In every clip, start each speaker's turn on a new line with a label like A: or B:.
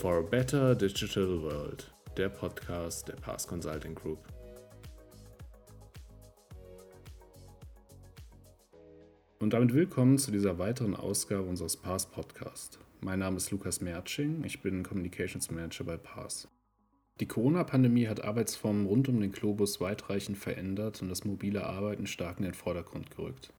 A: For a Better Digital World, der Podcast der Pass Consulting Group. Und damit willkommen zu dieser weiteren Ausgabe unseres Pass Podcast. Mein Name ist Lukas Mertsching, ich bin Communications Manager bei Pass. Die Corona-Pandemie hat Arbeitsformen rund um den Globus weitreichend verändert und das mobile Arbeiten stark in den Vordergrund gerückt.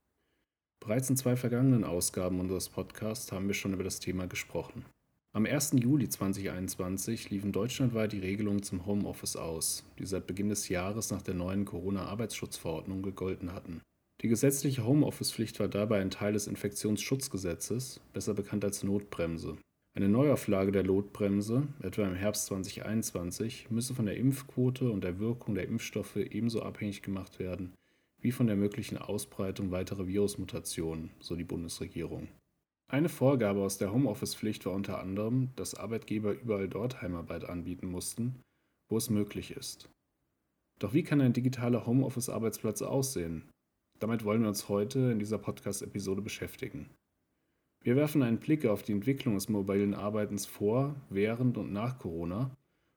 A: Bereits in zwei vergangenen Ausgaben unseres Podcasts haben wir schon über das Thema gesprochen. Am 1. Juli 2021 liefen deutschlandweit die Regelungen zum Homeoffice aus, die seit Beginn des Jahres nach der neuen Corona-Arbeitsschutzverordnung gegolten hatten. Die gesetzliche Homeoffice-Pflicht war dabei ein Teil des Infektionsschutzgesetzes, besser bekannt als Notbremse, eine Neuauflage der Notbremse, etwa im Herbst 2021, müsse von der Impfquote und der Wirkung der Impfstoffe ebenso abhängig gemacht werden wie von der möglichen Ausbreitung weiterer Virusmutationen, so die Bundesregierung. Eine Vorgabe aus der Homeoffice-Pflicht war unter anderem, dass Arbeitgeber überall dort Heimarbeit anbieten mussten, wo es möglich ist. Doch wie kann ein digitaler Homeoffice-Arbeitsplatz aussehen? Damit wollen wir uns heute in dieser Podcast-Episode beschäftigen. Wir werfen einen Blick auf die Entwicklung des mobilen Arbeitens vor, während und nach Corona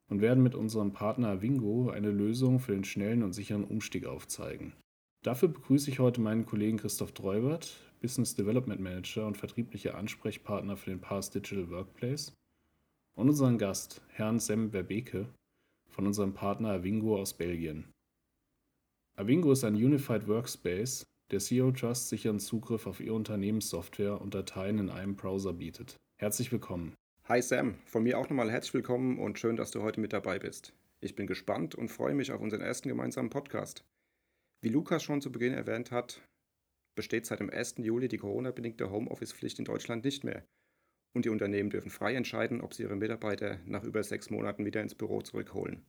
A: und werden mit unserem Partner Wingo eine Lösung für den schnellen und sicheren Umstieg aufzeigen. Dafür begrüße ich heute meinen Kollegen Christoph Treubert, Business Development Manager und vertrieblicher Ansprechpartner für den Pass Digital Workplace, und unseren Gast, Herrn Sem Verbeke, von unserem Partner Avingo aus Belgien. Avingo ist ein Unified Workspace, der CEO Trust sicheren Zugriff auf Ihr Unternehmenssoftware und Dateien in einem Browser bietet. Herzlich willkommen.
B: Hi Sam, von mir auch nochmal herzlich willkommen und schön, dass du heute mit dabei bist. Ich bin gespannt und freue mich auf unseren ersten gemeinsamen Podcast. Wie Lukas schon zu Beginn erwähnt hat, besteht seit dem 1. Juli die Corona-bedingte Homeoffice-Pflicht in Deutschland nicht mehr. Und die Unternehmen dürfen frei entscheiden, ob sie ihre Mitarbeiter nach über sechs Monaten wieder ins Büro zurückholen.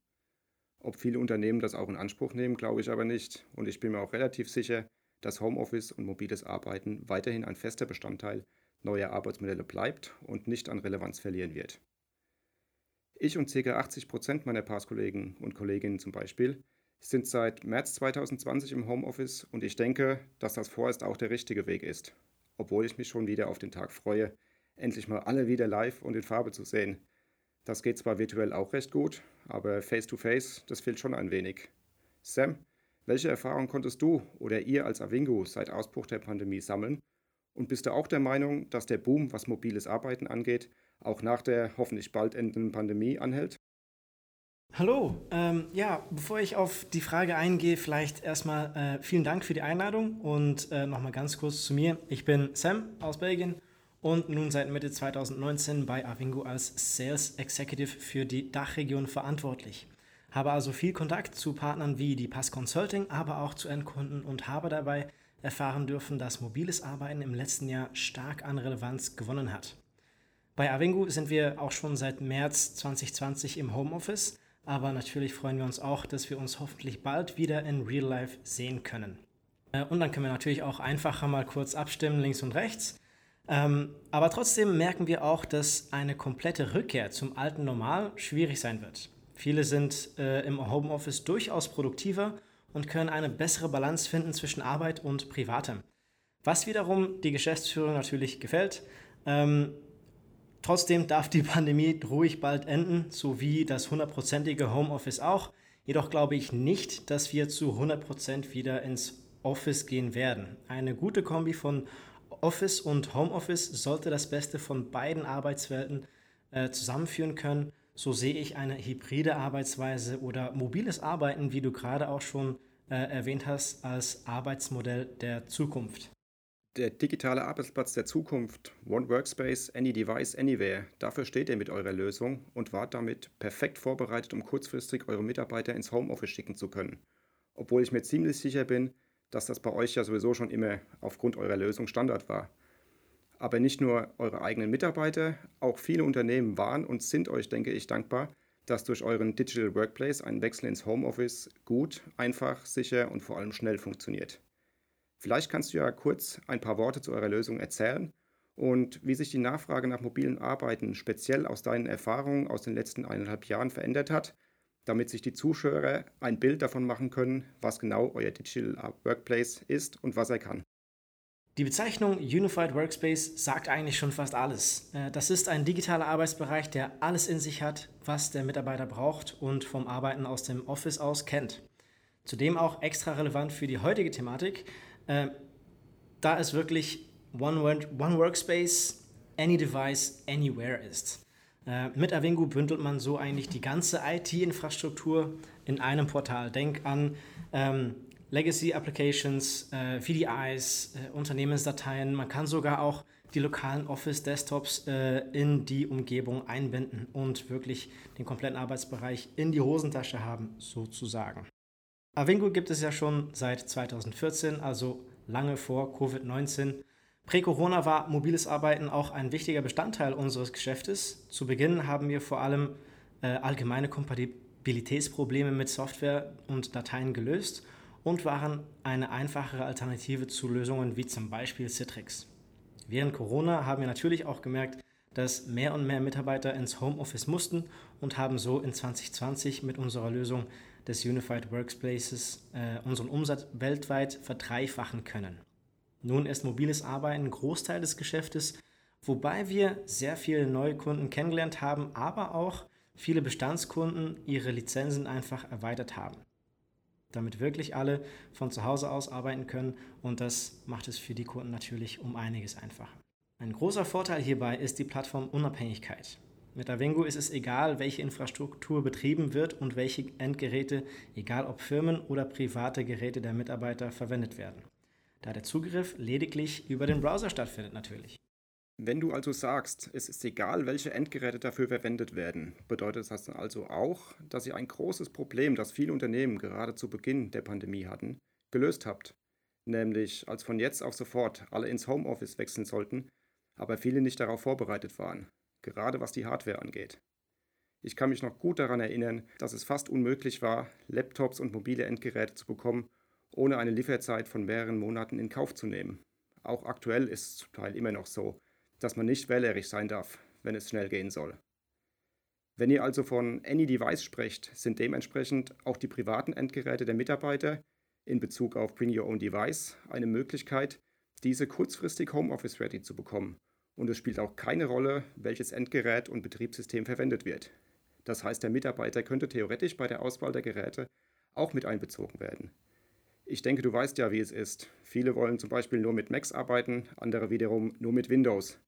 B: Ob viele Unternehmen das auch in Anspruch nehmen, glaube ich aber nicht. Und ich bin mir auch relativ sicher, dass Homeoffice und mobiles Arbeiten weiterhin ein fester Bestandteil neuer Arbeitsmodelle bleibt und nicht an Relevanz verlieren wird. Ich und ca. 80 Prozent meiner Passkollegen und Kolleginnen zum Beispiel sind seit März 2020 im Homeoffice und ich denke, dass das vorerst auch der richtige Weg ist, obwohl ich mich schon wieder auf den Tag freue, endlich mal alle wieder live und in Farbe zu sehen. Das geht zwar virtuell auch recht gut, aber face-to-face, -face, das fehlt schon ein wenig. Sam, welche Erfahrungen konntest du oder ihr als Avingo seit Ausbruch der Pandemie sammeln? Und bist du auch der Meinung, dass der Boom, was mobiles Arbeiten angeht, auch nach der hoffentlich bald endenden Pandemie anhält?
C: Hallo, ähm, ja, bevor ich auf die Frage eingehe, vielleicht erstmal äh, vielen Dank für die Einladung und äh, nochmal ganz kurz zu mir. Ich bin Sam aus Belgien und nun seit Mitte 2019 bei Avingo als Sales Executive für die Dachregion verantwortlich. Habe also viel Kontakt zu Partnern wie die Pass Consulting, aber auch zu Endkunden und habe dabei erfahren dürfen, dass mobiles Arbeiten im letzten Jahr stark an Relevanz gewonnen hat. Bei Avingu sind wir auch schon seit März 2020 im Homeoffice, aber natürlich freuen wir uns auch, dass wir uns hoffentlich bald wieder in Real Life sehen können. Äh, und dann können wir natürlich auch einfacher mal kurz abstimmen, links und rechts. Ähm, aber trotzdem merken wir auch, dass eine komplette Rückkehr zum alten Normal schwierig sein wird. Viele sind äh, im Homeoffice durchaus produktiver und können eine bessere Balance finden zwischen Arbeit und Privatem. Was wiederum die Geschäftsführung natürlich gefällt. Ähm, trotzdem darf die Pandemie ruhig bald enden, so wie das hundertprozentige Homeoffice auch. Jedoch glaube ich nicht, dass wir zu 100% wieder ins Office gehen werden. Eine gute Kombi von Office und Homeoffice sollte das Beste von beiden Arbeitswelten äh, zusammenführen können so sehe ich eine hybride Arbeitsweise oder mobiles Arbeiten, wie du gerade auch schon äh, erwähnt hast, als Arbeitsmodell der Zukunft.
B: Der digitale Arbeitsplatz der Zukunft, One Workspace, Any Device, Anywhere, dafür steht ihr mit eurer Lösung und wart damit perfekt vorbereitet, um kurzfristig eure Mitarbeiter ins Homeoffice schicken zu können. Obwohl ich mir ziemlich sicher bin, dass das bei euch ja sowieso schon immer aufgrund eurer Lösung Standard war. Aber nicht nur eure eigenen Mitarbeiter, auch viele Unternehmen waren und sind euch, denke ich, dankbar, dass durch euren Digital Workplace ein Wechsel ins Homeoffice gut, einfach, sicher und vor allem schnell funktioniert. Vielleicht kannst du ja kurz ein paar Worte zu eurer Lösung erzählen und wie sich die Nachfrage nach mobilen Arbeiten speziell aus deinen Erfahrungen aus den letzten eineinhalb Jahren verändert hat, damit sich die Zuschauer ein Bild davon machen können, was genau euer Digital Workplace ist und was er kann.
C: Die Bezeichnung Unified Workspace sagt eigentlich schon fast alles. Äh, das ist ein digitaler Arbeitsbereich, der alles in sich hat, was der Mitarbeiter braucht und vom Arbeiten aus dem Office aus kennt. Zudem auch extra relevant für die heutige Thematik, äh, da es wirklich One, One Workspace, Any Device, Anywhere ist. Äh, mit Avingu bündelt man so eigentlich die ganze IT-Infrastruktur in einem Portal. Denk an ähm, Legacy Applications, äh, VDIs, äh, Unternehmensdateien. Man kann sogar auch die lokalen Office-Desktops äh, in die Umgebung einbinden und wirklich den kompletten Arbeitsbereich in die Hosentasche haben, sozusagen. Avingo gibt es ja schon seit 2014, also lange vor Covid-19. Prä-Corona war mobiles Arbeiten auch ein wichtiger Bestandteil unseres Geschäftes. Zu Beginn haben wir vor allem äh, allgemeine Kompatibilitätsprobleme mit Software und Dateien gelöst und waren eine einfachere Alternative zu Lösungen wie zum Beispiel Citrix. Während Corona haben wir natürlich auch gemerkt, dass mehr und mehr Mitarbeiter ins Homeoffice mussten und haben so in 2020 mit unserer Lösung des Unified Workspaces äh, unseren Umsatz weltweit verdreifachen können. Nun ist mobiles Arbeiten ein Großteil des Geschäftes, wobei wir sehr viele neue Kunden kennengelernt haben, aber auch viele Bestandskunden ihre Lizenzen einfach erweitert haben damit wirklich alle von zu Hause aus arbeiten können und das macht es für die Kunden natürlich um einiges einfacher. Ein großer Vorteil hierbei ist die Plattformunabhängigkeit. Mit Avengo ist es egal, welche Infrastruktur betrieben wird und welche Endgeräte, egal ob Firmen oder private Geräte der Mitarbeiter verwendet werden. Da der Zugriff lediglich über den Browser stattfindet natürlich.
B: Wenn du also sagst, es ist egal, welche Endgeräte dafür verwendet werden, bedeutet das also auch, dass ihr ein großes Problem, das viele Unternehmen gerade zu Beginn der Pandemie hatten, gelöst habt. Nämlich, als von jetzt auf sofort alle ins Homeoffice wechseln sollten, aber viele nicht darauf vorbereitet waren, gerade was die Hardware angeht. Ich kann mich noch gut daran erinnern, dass es fast unmöglich war, Laptops und mobile Endgeräte zu bekommen, ohne eine Lieferzeit von mehreren Monaten in Kauf zu nehmen. Auch aktuell ist es zum Teil immer noch so, dass man nicht wählerisch sein darf, wenn es schnell gehen soll. Wenn ihr also von Any Device sprecht, sind dementsprechend auch die privaten Endgeräte der Mitarbeiter in Bezug auf Bring Your Own Device eine Möglichkeit, diese kurzfristig Homeoffice ready zu bekommen. Und es spielt auch keine Rolle, welches Endgerät und Betriebssystem verwendet wird. Das heißt, der Mitarbeiter könnte theoretisch bei der Auswahl der Geräte auch mit einbezogen werden. Ich denke, du weißt ja, wie es ist. Viele wollen zum Beispiel nur mit Macs arbeiten, andere wiederum nur mit Windows.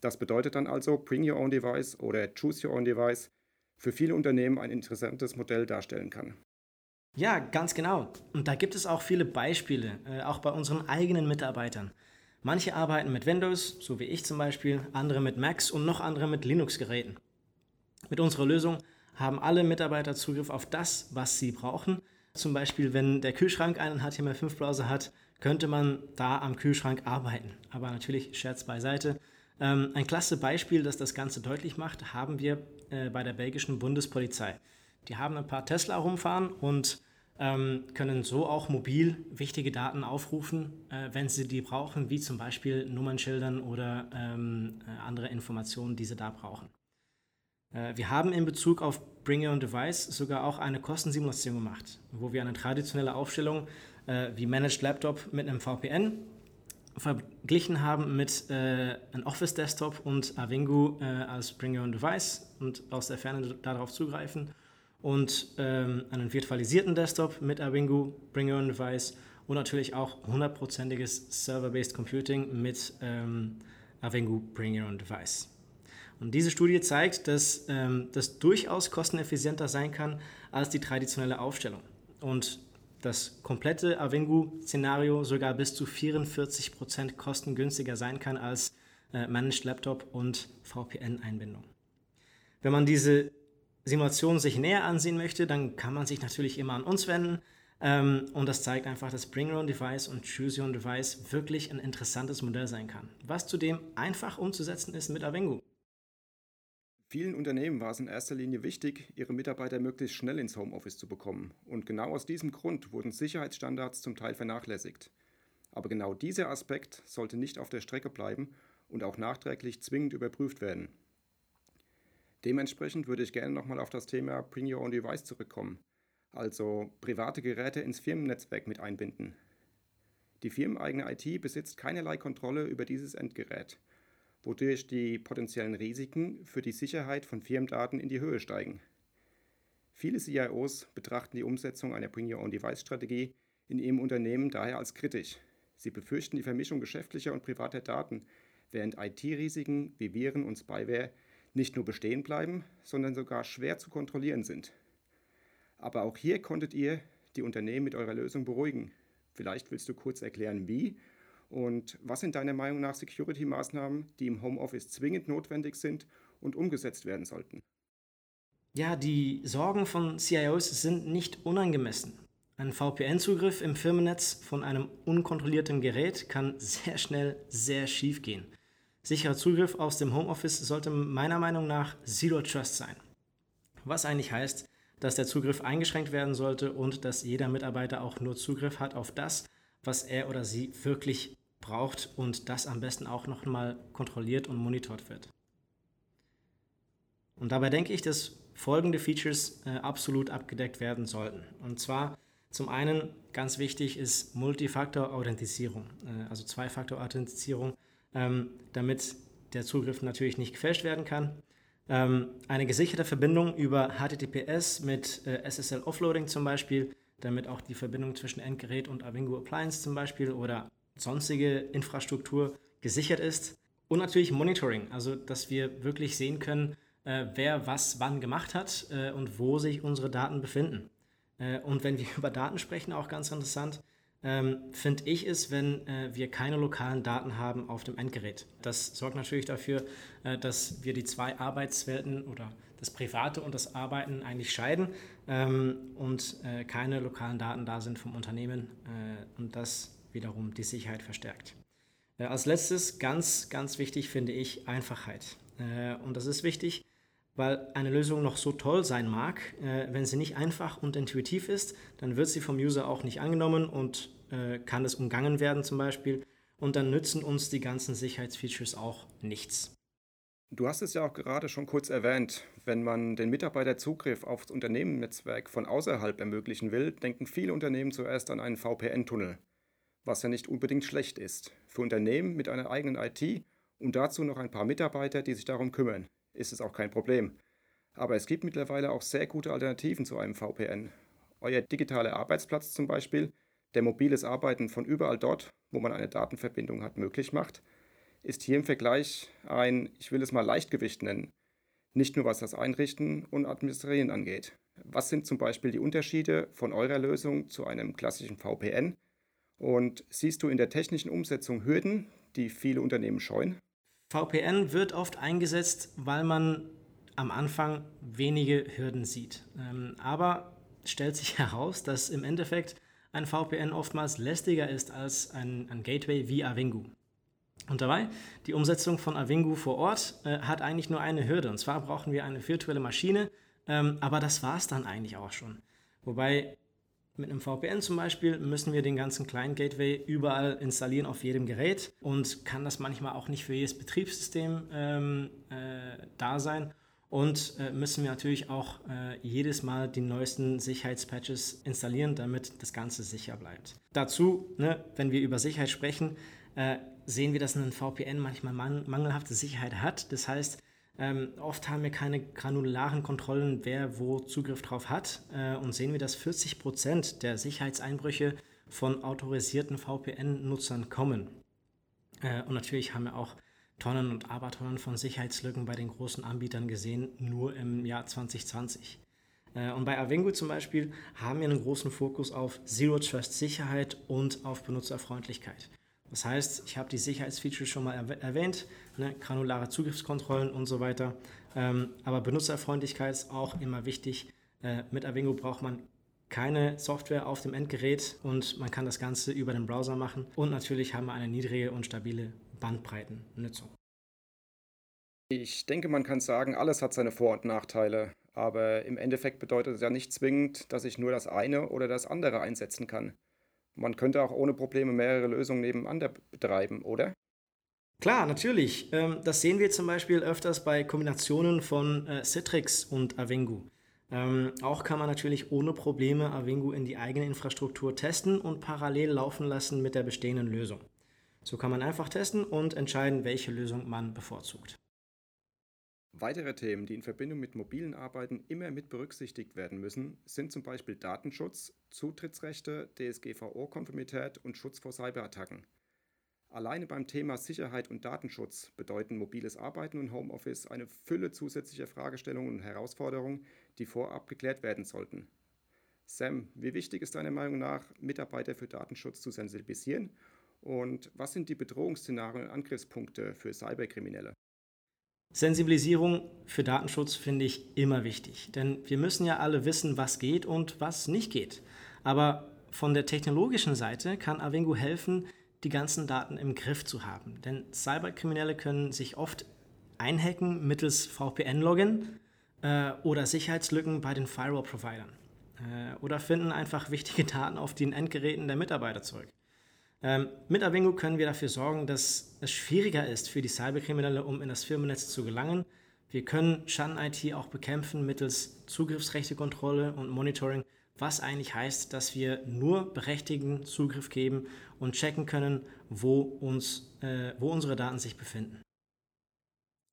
B: Das bedeutet dann also Bring Your Own Device oder Choose Your Own Device für viele Unternehmen ein interessantes Modell darstellen kann.
C: Ja, ganz genau. Und da gibt es auch viele Beispiele, äh, auch bei unseren eigenen Mitarbeitern. Manche arbeiten mit Windows, so wie ich zum Beispiel, andere mit Macs und noch andere mit Linux-Geräten. Mit unserer Lösung haben alle Mitarbeiter Zugriff auf das, was sie brauchen. Zum Beispiel, wenn der Kühlschrank einen HTML5-Browser hat, könnte man da am Kühlschrank arbeiten. Aber natürlich, Scherz beiseite. Ähm, ein klasse Beispiel, das das Ganze deutlich macht, haben wir äh, bei der belgischen Bundespolizei. Die haben ein paar Tesla rumfahren und können so auch mobil wichtige Daten aufrufen, äh, wenn sie die brauchen, wie zum Beispiel Nummernschildern oder ähm, äh, andere Informationen, die sie da brauchen. Äh, wir haben in Bezug auf Bring Your Own Device sogar auch eine Kostensimulation gemacht, wo wir eine traditionelle Aufstellung wie Managed Laptop mit einem VPN verglichen haben mit einem Office Desktop und Avingu als Bring Your Own Device und aus der Ferne darauf zugreifen und ähm, einen virtualisierten Desktop mit Avingu, Bring Your Own Device und natürlich auch hundertprozentiges Server-Based Computing mit ähm, Avingu Bring Your Own Device. Und diese Studie zeigt, dass ähm, das durchaus kosteneffizienter sein kann als die traditionelle Aufstellung. Und das komplette Avengu-Szenario sogar bis zu 44% kostengünstiger sein kann als äh, Managed Laptop und VPN-Einbindung. Wenn man diese Simulation sich näher ansehen möchte, dann kann man sich natürlich immer an uns wenden. Ähm, und das zeigt einfach, dass Bring Your Own Device und Choose Your Own Device wirklich ein interessantes Modell sein kann, was zudem einfach umzusetzen ist mit Avengu.
B: Vielen Unternehmen war es in erster Linie wichtig, ihre Mitarbeiter möglichst schnell ins Homeoffice zu bekommen. Und genau aus diesem Grund wurden Sicherheitsstandards zum Teil vernachlässigt. Aber genau dieser Aspekt sollte nicht auf der Strecke bleiben und auch nachträglich zwingend überprüft werden. Dementsprechend würde ich gerne nochmal auf das Thema Bring Your Own Device zurückkommen, also private Geräte ins Firmennetzwerk mit einbinden. Die firmeneigene IT besitzt keinerlei Kontrolle über dieses Endgerät, wodurch die potenziellen Risiken für die Sicherheit von Firmendaten in die Höhe steigen. Viele CIOs betrachten die Umsetzung einer Bring-Your-Own-Device-Strategie in ihrem Unternehmen daher als kritisch. Sie befürchten die Vermischung geschäftlicher und privater Daten, während IT-Risiken wie Viren und Spyware nicht nur bestehen bleiben, sondern sogar schwer zu kontrollieren sind. Aber auch hier konntet ihr die Unternehmen mit eurer Lösung beruhigen. Vielleicht willst du kurz erklären, wie und was sind deiner Meinung nach Security-Maßnahmen, die im Homeoffice zwingend notwendig sind und umgesetzt werden sollten?
C: Ja, die Sorgen von CIOs sind nicht unangemessen. Ein VPN-Zugriff im Firmennetz von einem unkontrollierten Gerät kann sehr schnell sehr schief gehen. Sicherer Zugriff aus dem Homeoffice sollte meiner Meinung nach Zero Trust sein. Was eigentlich heißt, dass der Zugriff eingeschränkt werden sollte und dass jeder Mitarbeiter auch nur Zugriff hat auf das, was er oder sie wirklich braucht und das am besten auch noch mal kontrolliert und monitort wird. Und dabei denke ich, dass folgende Features äh, absolut abgedeckt werden sollten. Und zwar zum einen ganz wichtig ist Multifaktor-Authentisierung, äh, also Zwei-Faktor-Authentisierung, ähm, damit der Zugriff natürlich nicht gefälscht werden kann. Ähm, eine gesicherte Verbindung über HTTPS mit äh, SSL Offloading zum Beispiel, damit auch die Verbindung zwischen Endgerät und Avingo Appliance zum Beispiel oder sonstige Infrastruktur gesichert ist. Und natürlich Monitoring, also dass wir wirklich sehen können, äh, wer was wann gemacht hat äh, und wo sich unsere Daten befinden. Äh, und wenn wir über Daten sprechen, auch ganz interessant, ähm, finde ich es, wenn äh, wir keine lokalen Daten haben auf dem Endgerät. Das sorgt natürlich dafür, äh, dass wir die zwei Arbeitswelten oder das Private und das Arbeiten eigentlich scheiden ähm, und äh, keine lokalen Daten da sind vom Unternehmen äh, und das wiederum die Sicherheit verstärkt. Äh, als letztes, ganz, ganz wichtig finde ich Einfachheit. Äh, und das ist wichtig, weil eine Lösung noch so toll sein mag, äh, wenn sie nicht einfach und intuitiv ist, dann wird sie vom User auch nicht angenommen und äh, kann es umgangen werden zum Beispiel. Und dann nützen uns die ganzen Sicherheitsfeatures auch nichts.
B: Du hast es ja auch gerade schon kurz erwähnt. Wenn man den Mitarbeiter Zugriff aufs Unternehmensnetzwerk von außerhalb ermöglichen will, denken viele Unternehmen zuerst an einen VPN-Tunnel, was ja nicht unbedingt schlecht ist. Für Unternehmen mit einer eigenen IT und dazu noch ein paar Mitarbeiter, die sich darum kümmern ist es auch kein Problem. Aber es gibt mittlerweile auch sehr gute Alternativen zu einem VPN. Euer digitaler Arbeitsplatz zum Beispiel, der mobiles Arbeiten von überall dort, wo man eine Datenverbindung hat, möglich macht, ist hier im Vergleich ein, ich will es mal Leichtgewicht nennen. Nicht nur was das Einrichten und Administrieren angeht. Was sind zum Beispiel die Unterschiede von eurer Lösung zu einem klassischen VPN? Und siehst du in der technischen Umsetzung Hürden, die viele Unternehmen scheuen?
C: VPN wird oft eingesetzt, weil man am Anfang wenige Hürden sieht. Ähm, aber stellt sich heraus, dass im Endeffekt ein VPN oftmals lästiger ist als ein, ein Gateway wie Avingu. Und dabei, die Umsetzung von Avingu vor Ort äh, hat eigentlich nur eine Hürde. Und zwar brauchen wir eine virtuelle Maschine, ähm, aber das war es dann eigentlich auch schon. Wobei mit einem VPN zum Beispiel müssen wir den ganzen Client Gateway überall installieren auf jedem Gerät und kann das manchmal auch nicht für jedes Betriebssystem ähm, äh, da sein. Und äh, müssen wir natürlich auch äh, jedes Mal die neuesten Sicherheitspatches installieren, damit das Ganze sicher bleibt. Dazu, ne, wenn wir über Sicherheit sprechen, äh, sehen wir, dass ein VPN manchmal man mangelhafte Sicherheit hat. Das heißt, ähm, oft haben wir keine granularen Kontrollen, wer wo Zugriff drauf hat äh, und sehen wir, dass 40 Prozent der Sicherheitseinbrüche von autorisierten VPN-Nutzern kommen. Äh, und natürlich haben wir auch Tonnen und Abertonnen von Sicherheitslücken bei den großen Anbietern gesehen, nur im Jahr 2020. Äh, und bei Avengo zum Beispiel haben wir einen großen Fokus auf Zero Trust Sicherheit und auf Benutzerfreundlichkeit. Das heißt, ich habe die Sicherheitsfeatures schon mal erwähnt, ne, granulare Zugriffskontrollen und so weiter. Ähm, aber Benutzerfreundlichkeit ist auch immer wichtig. Äh, mit Avengo braucht man keine Software auf dem Endgerät und man kann das Ganze über den Browser machen. Und natürlich haben wir eine niedrige und stabile Bandbreitennutzung.
B: Ich denke, man kann sagen, alles hat seine Vor- und Nachteile. Aber im Endeffekt bedeutet es ja nicht zwingend, dass ich nur das eine oder das andere einsetzen kann. Man könnte auch ohne Probleme mehrere Lösungen nebeneinander betreiben, oder?
C: Klar, natürlich. Ähm, das sehen wir zum Beispiel öfters bei Kombinationen von äh, Citrix und Avengu. Ähm, auch kann man natürlich ohne Probleme Avingu in die eigene Infrastruktur testen und parallel laufen lassen mit der bestehenden Lösung. So kann man einfach testen und entscheiden, welche Lösung man bevorzugt.
B: Weitere Themen, die in Verbindung mit mobilen Arbeiten immer mit berücksichtigt werden müssen, sind zum Beispiel Datenschutz, Zutrittsrechte, DSGVO-Konformität und Schutz vor Cyberattacken. Alleine beim Thema Sicherheit und Datenschutz bedeuten mobiles Arbeiten und Homeoffice eine Fülle zusätzlicher Fragestellungen und Herausforderungen, die vorab geklärt werden sollten. Sam, wie wichtig ist deiner Meinung nach, Mitarbeiter für Datenschutz zu sensibilisieren? Und was sind die Bedrohungsszenarien und Angriffspunkte für Cyberkriminelle?
C: Sensibilisierung für Datenschutz finde ich immer wichtig, denn wir müssen ja alle wissen, was geht und was nicht geht. Aber von der technologischen Seite kann Avengo helfen, die ganzen Daten im Griff zu haben. Denn Cyberkriminelle können sich oft einhacken mittels VPN-Login äh, oder Sicherheitslücken bei den Firewall-Providern äh, oder finden einfach wichtige Daten auf den Endgeräten der Mitarbeiter zurück. Ähm, mit Avengo können wir dafür sorgen, dass es schwieriger ist für die Cyberkriminelle, um in das Firmennetz zu gelangen. Wir können Schaden-IT auch bekämpfen mittels Zugriffsrechtekontrolle und Monitoring, was eigentlich heißt, dass wir nur Berechtigten Zugriff geben und checken können, wo, uns, äh, wo unsere Daten sich befinden.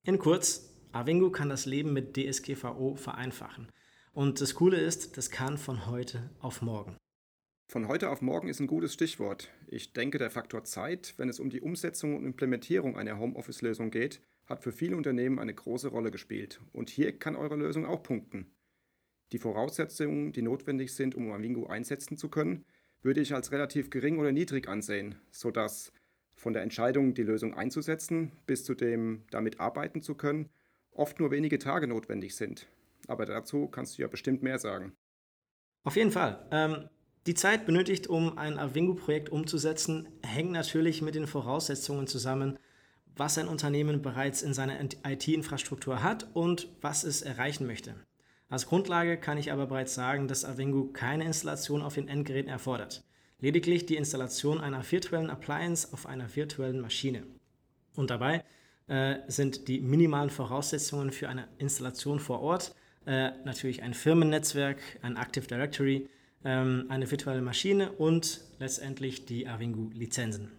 C: In kurz, Avengo kann das Leben mit DSGVO vereinfachen. Und das Coole ist, das kann von heute auf morgen.
B: Von heute auf morgen ist ein gutes Stichwort. Ich denke, der Faktor Zeit, wenn es um die Umsetzung und Implementierung einer Homeoffice-Lösung geht, hat für viele Unternehmen eine große Rolle gespielt. Und hier kann eure Lösung auch punkten. Die Voraussetzungen, die notwendig sind, um Avingo einsetzen zu können, würde ich als relativ gering oder niedrig ansehen, sodass von der Entscheidung, die Lösung einzusetzen, bis zu dem damit arbeiten zu können, oft nur wenige Tage notwendig sind. Aber dazu kannst du ja bestimmt mehr sagen.
C: Auf jeden Fall. Ähm, die Zeit benötigt, um ein Avingu-Projekt umzusetzen, hängt natürlich mit den Voraussetzungen zusammen, was ein Unternehmen bereits in seiner IT-Infrastruktur hat und was es erreichen möchte. Als Grundlage kann ich aber bereits sagen, dass Avingu keine Installation auf den Endgeräten erfordert. Lediglich die Installation einer virtuellen Appliance auf einer virtuellen Maschine. Und dabei äh, sind die minimalen Voraussetzungen für eine Installation vor Ort äh, natürlich ein Firmennetzwerk, ein Active Directory, ähm, eine virtuelle Maschine und letztendlich die Avingu-Lizenzen.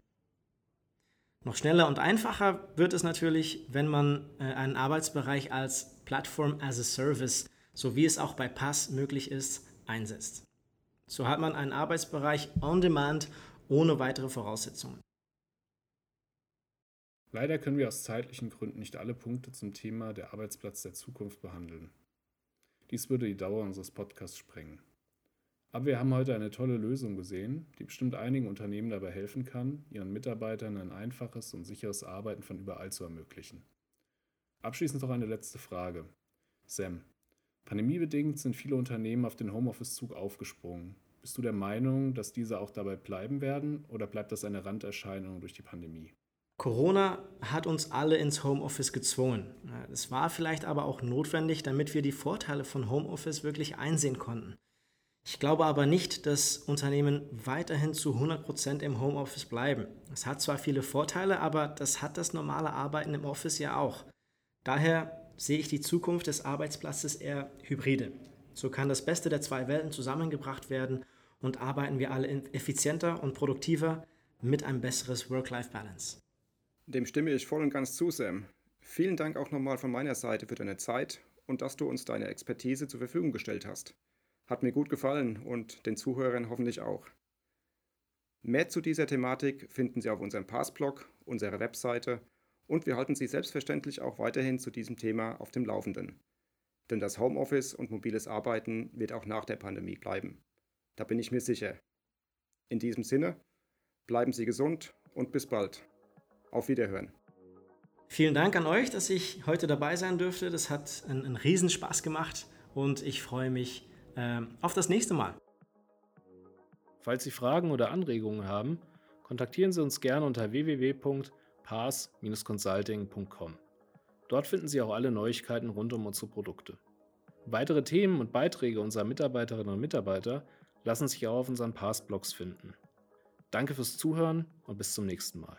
C: Noch schneller und einfacher wird es natürlich, wenn man äh, einen Arbeitsbereich als Platform as a Service, so wie es auch bei Pass möglich ist, einsetzt. So hat man einen Arbeitsbereich on demand ohne weitere Voraussetzungen.
A: Leider können wir aus zeitlichen Gründen nicht alle Punkte zum Thema der Arbeitsplatz der Zukunft behandeln. Dies würde die Dauer unseres Podcasts sprengen. Aber wir haben heute eine tolle Lösung gesehen, die bestimmt einigen Unternehmen dabei helfen kann, ihren Mitarbeitern ein einfaches und sicheres Arbeiten von überall zu ermöglichen. Abschließend noch eine letzte Frage. Sam, pandemiebedingt sind viele Unternehmen auf den Homeoffice-Zug aufgesprungen. Bist du der Meinung, dass diese auch dabei bleiben werden oder bleibt das eine Randerscheinung durch die Pandemie?
C: Corona hat uns alle ins Homeoffice gezwungen. Es war vielleicht aber auch notwendig, damit wir die Vorteile von Homeoffice wirklich einsehen konnten. Ich glaube aber nicht, dass Unternehmen weiterhin zu 100% im Homeoffice bleiben. Es hat zwar viele Vorteile, aber das hat das normale Arbeiten im Office ja auch. Daher sehe ich die Zukunft des Arbeitsplatzes eher hybride. So kann das Beste der zwei Welten zusammengebracht werden und arbeiten wir alle effizienter und produktiver mit einem besseres Work-Life-Balance.
B: Dem stimme ich voll und ganz zu, Sam. Vielen Dank auch nochmal von meiner Seite für deine Zeit und dass du uns deine Expertise zur Verfügung gestellt hast. Hat mir gut gefallen und den Zuhörern hoffentlich auch. Mehr zu dieser Thematik finden Sie auf unserem Passblog, unserer Webseite und wir halten Sie selbstverständlich auch weiterhin zu diesem Thema auf dem Laufenden. Denn das Homeoffice und mobiles Arbeiten wird auch nach der Pandemie bleiben. Da bin ich mir sicher. In diesem Sinne, bleiben Sie gesund und bis bald. Auf Wiederhören.
C: Vielen Dank an euch, dass ich heute dabei sein durfte. Das hat einen, einen Riesenspaß gemacht und ich freue mich auf das nächste Mal.
A: Falls Sie Fragen oder Anregungen haben, kontaktieren Sie uns gerne unter www.pass-consulting.com. Dort finden Sie auch alle Neuigkeiten rund um unsere Produkte. Weitere Themen und Beiträge unserer Mitarbeiterinnen und Mitarbeiter lassen sich auch auf unseren Pass-Blogs finden. Danke fürs Zuhören und bis zum nächsten Mal.